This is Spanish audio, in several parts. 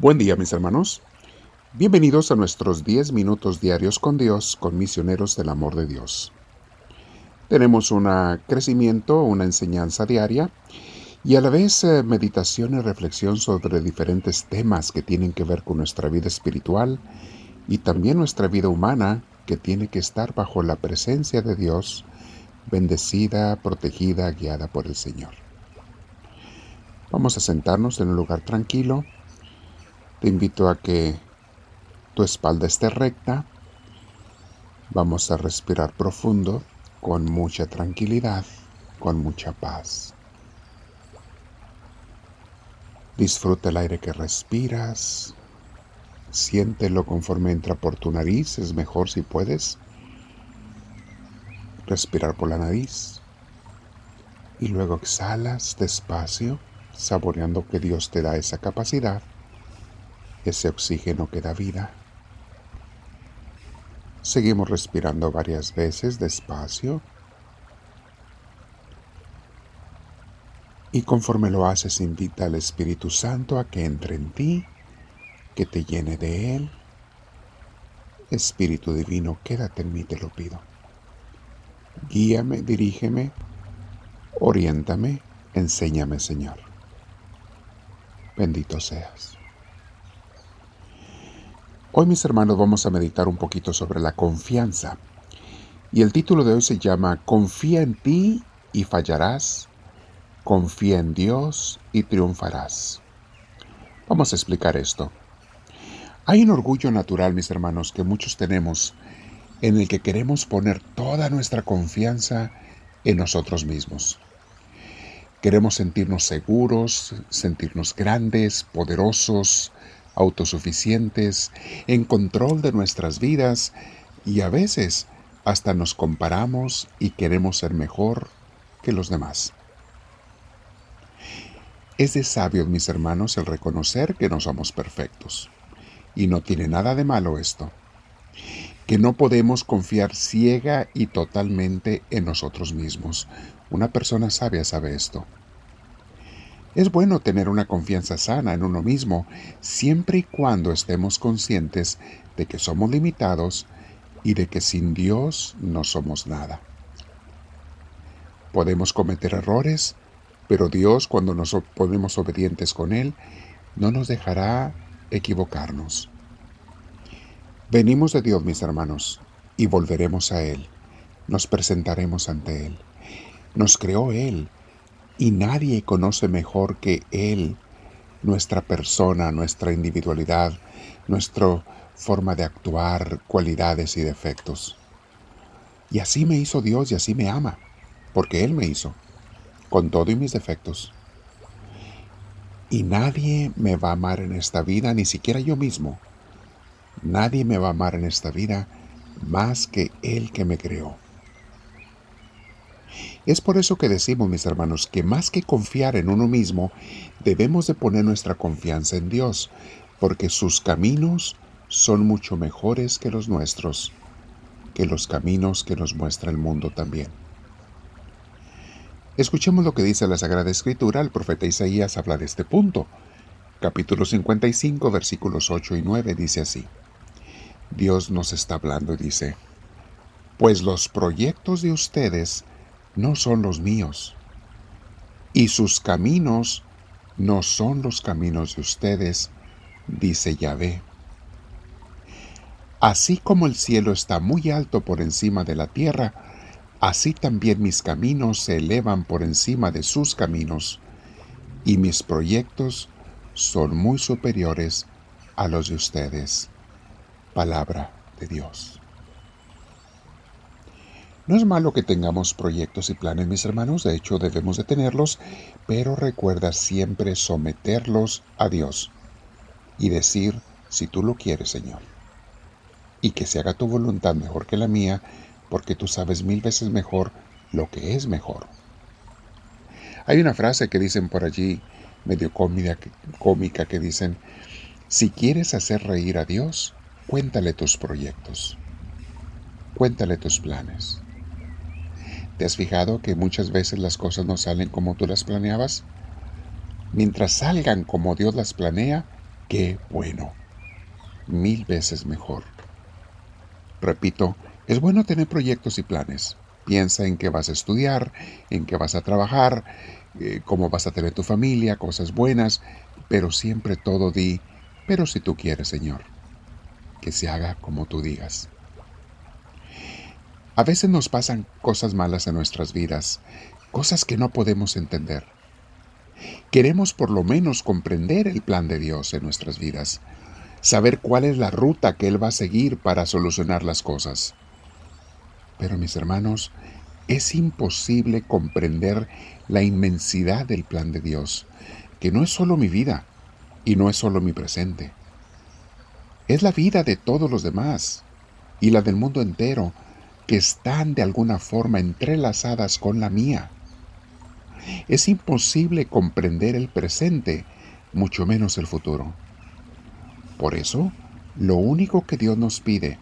Buen día mis hermanos. Bienvenidos a nuestros 10 minutos diarios con Dios, con misioneros del amor de Dios. Tenemos un crecimiento, una enseñanza diaria y a la vez eh, meditación y reflexión sobre diferentes temas que tienen que ver con nuestra vida espiritual y también nuestra vida humana que tiene que estar bajo la presencia de Dios, bendecida, protegida, guiada por el Señor. Vamos a sentarnos en un lugar tranquilo te invito a que tu espalda esté recta. Vamos a respirar profundo, con mucha tranquilidad, con mucha paz. Disfruta el aire que respiras. Siéntelo conforme entra por tu nariz. Es mejor si puedes. Respirar por la nariz. Y luego exhalas despacio, saboreando que Dios te da esa capacidad ese oxígeno que da vida. Seguimos respirando varias veces despacio. Y conforme lo haces, invita al Espíritu Santo a que entre en ti, que te llene de Él. Espíritu Divino, quédate en mí, te lo pido. Guíame, dirígeme, oriéntame, enséñame, Señor. Bendito seas. Hoy mis hermanos vamos a meditar un poquito sobre la confianza. Y el título de hoy se llama Confía en ti y fallarás. Confía en Dios y triunfarás. Vamos a explicar esto. Hay un orgullo natural, mis hermanos, que muchos tenemos, en el que queremos poner toda nuestra confianza en nosotros mismos. Queremos sentirnos seguros, sentirnos grandes, poderosos, autosuficientes, en control de nuestras vidas y a veces hasta nos comparamos y queremos ser mejor que los demás. Es de sabios, mis hermanos, el reconocer que no somos perfectos. Y no tiene nada de malo esto. Que no podemos confiar ciega y totalmente en nosotros mismos. Una persona sabia sabe esto. Es bueno tener una confianza sana en uno mismo siempre y cuando estemos conscientes de que somos limitados y de que sin Dios no somos nada. Podemos cometer errores, pero Dios cuando nos ponemos obedientes con Él no nos dejará equivocarnos. Venimos de Dios, mis hermanos, y volveremos a Él. Nos presentaremos ante Él. Nos creó Él y nadie conoce mejor que Él nuestra persona, nuestra individualidad, nuestra forma de actuar, cualidades y defectos. Y así me hizo Dios y así me ama, porque Él me hizo, con todo y mis defectos. Y nadie me va a amar en esta vida, ni siquiera yo mismo. Nadie me va a amar en esta vida más que Él que me creó. Es por eso que decimos, mis hermanos, que más que confiar en uno mismo, debemos de poner nuestra confianza en Dios, porque sus caminos son mucho mejores que los nuestros, que los caminos que nos muestra el mundo también. Escuchemos lo que dice la Sagrada Escritura, el profeta Isaías habla de este punto. Capítulo 55, versículos 8 y 9 dice así. Dios nos está hablando y dice, Pues los proyectos de ustedes no son los míos, y sus caminos no son los caminos de ustedes, dice Yahvé. Así como el cielo está muy alto por encima de la tierra, así también mis caminos se elevan por encima de sus caminos, y mis proyectos son muy superiores a los de ustedes. Palabra de Dios. No es malo que tengamos proyectos y planes, mis hermanos, de hecho debemos de tenerlos, pero recuerda siempre someterlos a Dios y decir, si tú lo quieres, Señor, y que se haga tu voluntad mejor que la mía, porque tú sabes mil veces mejor lo que es mejor. Hay una frase que dicen por allí, medio cómica, que dicen, si quieres hacer reír a Dios, cuéntale tus proyectos, cuéntale tus planes. ¿Te has fijado que muchas veces las cosas no salen como tú las planeabas? Mientras salgan como Dios las planea, qué bueno, mil veces mejor. Repito, es bueno tener proyectos y planes. Piensa en qué vas a estudiar, en qué vas a trabajar, eh, cómo vas a tener tu familia, cosas buenas, pero siempre todo di, pero si tú quieres, Señor, que se haga como tú digas. A veces nos pasan cosas malas en nuestras vidas, cosas que no podemos entender. Queremos por lo menos comprender el plan de Dios en nuestras vidas, saber cuál es la ruta que Él va a seguir para solucionar las cosas. Pero mis hermanos, es imposible comprender la inmensidad del plan de Dios, que no es solo mi vida y no es solo mi presente. Es la vida de todos los demás y la del mundo entero que están de alguna forma entrelazadas con la mía. Es imposible comprender el presente, mucho menos el futuro. Por eso, lo único que Dios nos pide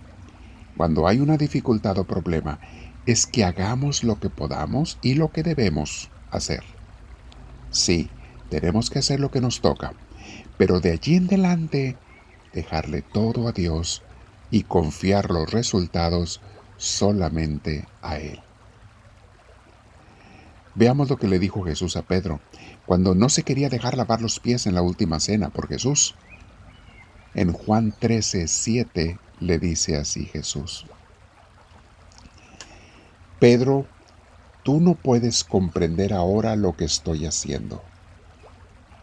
cuando hay una dificultad o problema es que hagamos lo que podamos y lo que debemos hacer. Sí, tenemos que hacer lo que nos toca, pero de allí en adelante dejarle todo a Dios y confiar los resultados solamente a Él. Veamos lo que le dijo Jesús a Pedro cuando no se quería dejar lavar los pies en la última cena por Jesús. En Juan 13, 7 le dice así Jesús. Pedro, tú no puedes comprender ahora lo que estoy haciendo.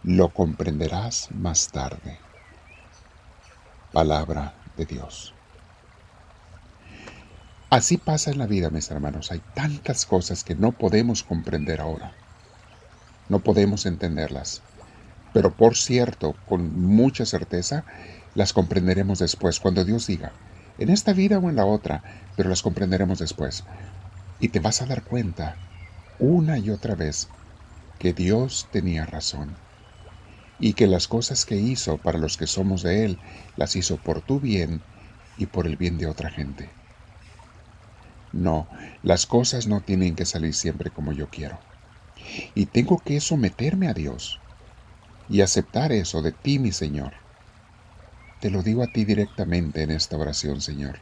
Lo comprenderás más tarde. Palabra de Dios. Así pasa en la vida, mis hermanos. Hay tantas cosas que no podemos comprender ahora. No podemos entenderlas. Pero por cierto, con mucha certeza, las comprenderemos después, cuando Dios diga, en esta vida o en la otra, pero las comprenderemos después. Y te vas a dar cuenta, una y otra vez, que Dios tenía razón. Y que las cosas que hizo para los que somos de Él, las hizo por tu bien y por el bien de otra gente. No, las cosas no tienen que salir siempre como yo quiero. Y tengo que someterme a Dios y aceptar eso de ti, mi Señor. Te lo digo a ti directamente en esta oración, Señor.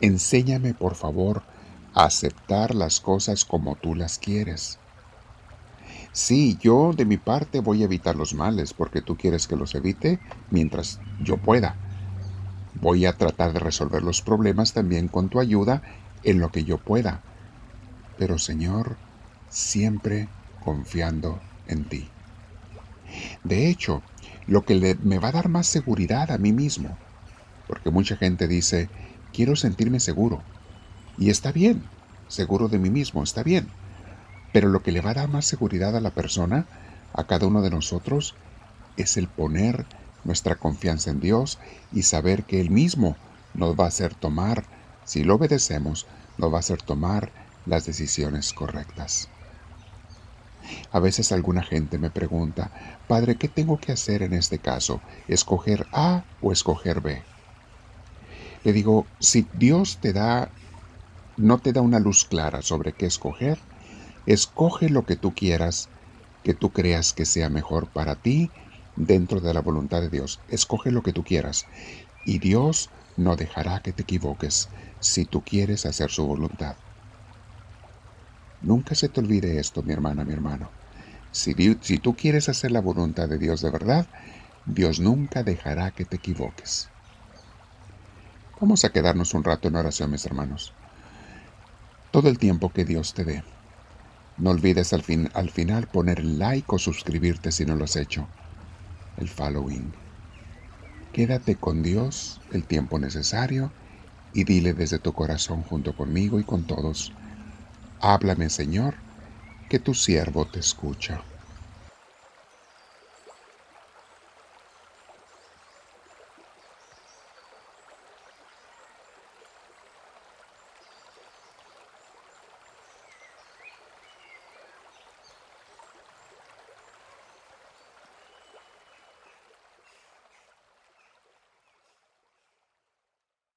Enséñame, por favor, a aceptar las cosas como tú las quieres. Sí, yo de mi parte voy a evitar los males porque tú quieres que los evite mientras yo pueda. Voy a tratar de resolver los problemas también con tu ayuda en lo que yo pueda, pero Señor, siempre confiando en ti. De hecho, lo que me va a dar más seguridad a mí mismo, porque mucha gente dice, quiero sentirme seguro, y está bien, seguro de mí mismo, está bien, pero lo que le va a dar más seguridad a la persona, a cada uno de nosotros, es el poner nuestra confianza en Dios y saber que Él mismo nos va a hacer tomar si lo obedecemos, nos va a hacer tomar las decisiones correctas. A veces alguna gente me pregunta, Padre, ¿qué tengo que hacer en este caso? ¿Escoger A o escoger B? Le digo, si Dios te da, no te da una luz clara sobre qué escoger, escoge lo que tú quieras, que tú creas que sea mejor para ti dentro de la voluntad de Dios. Escoge lo que tú quieras y Dios no dejará que te equivoques si tú quieres hacer su voluntad. Nunca se te olvide esto, mi hermana, mi hermano. Si, tú quieres hacer la voluntad de Dios de verdad, Dios nunca dejará que te equivoques. Vamos a quedarnos un rato en oración, mis hermanos. Todo el tiempo que Dios te dé. No olvides al, fin, al final poner like o suscribirte si no lo has hecho. El following. Quédate con Dios el tiempo necesario y dile desde tu corazón junto conmigo y con todos, háblame Señor, que tu siervo te escucha.